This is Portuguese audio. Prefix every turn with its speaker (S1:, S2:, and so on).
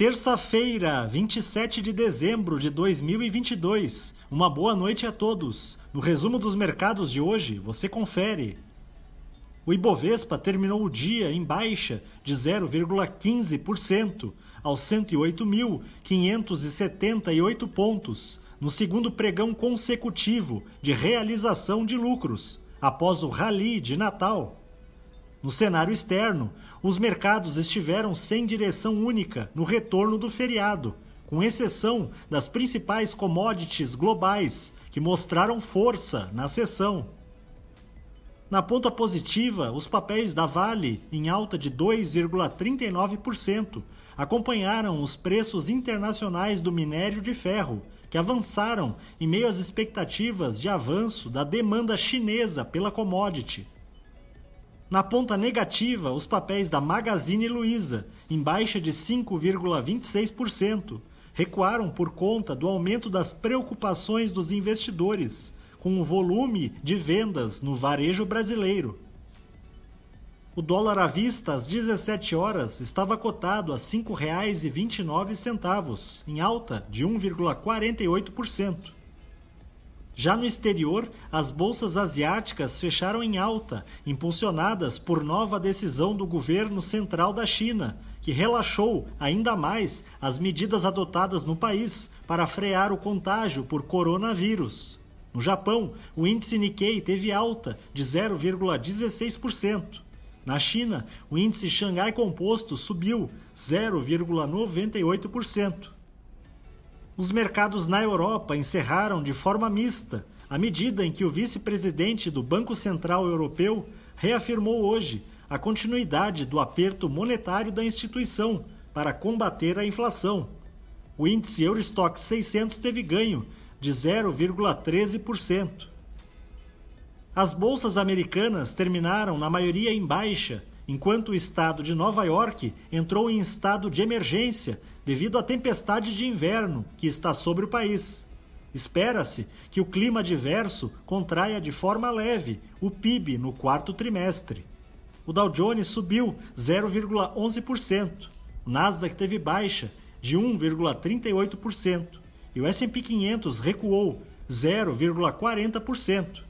S1: Terça-feira, 27 de dezembro de 2022. Uma boa noite a todos. No resumo dos mercados de hoje, você confere. O Ibovespa terminou o dia em baixa de 0,15% aos 108.578 pontos, no segundo pregão consecutivo de realização de lucros, após o rally de Natal. No cenário externo, os mercados estiveram sem direção única no retorno do feriado, com exceção das principais commodities globais, que mostraram força na sessão. Na ponta positiva, os papéis da Vale, em alta de 2,39%, acompanharam os preços internacionais do minério de ferro, que avançaram em meio às expectativas de avanço da demanda chinesa pela commodity. Na ponta negativa, os papéis da Magazine Luiza, em baixa de 5,26%, recuaram por conta do aumento das preocupações dos investidores com o volume de vendas no varejo brasileiro. O dólar à vista às 17 horas estava cotado a R$ 5,29, em alta de 1,48%. Já no exterior, as bolsas asiáticas fecharam em alta, impulsionadas por nova decisão do governo central da China, que relaxou ainda mais as medidas adotadas no país para frear o contágio por coronavírus. No Japão, o índice Nikkei teve alta de 0,16%. Na China, o índice Xangai Composto subiu 0,98%. Os mercados na Europa encerraram de forma mista, à medida em que o vice-presidente do Banco Central Europeu reafirmou hoje a continuidade do aperto monetário da instituição para combater a inflação. O índice Eurostock 600 teve ganho de 0,13%. As bolsas americanas terminaram na maioria em baixa, enquanto o estado de Nova York entrou em estado de emergência devido à tempestade de inverno que está sobre o país. Espera-se que o clima adverso contraia de forma leve o PIB no quarto trimestre. O Dow Jones subiu 0,11%, o Nasdaq teve baixa de 1,38% e o S&P 500 recuou 0,40%.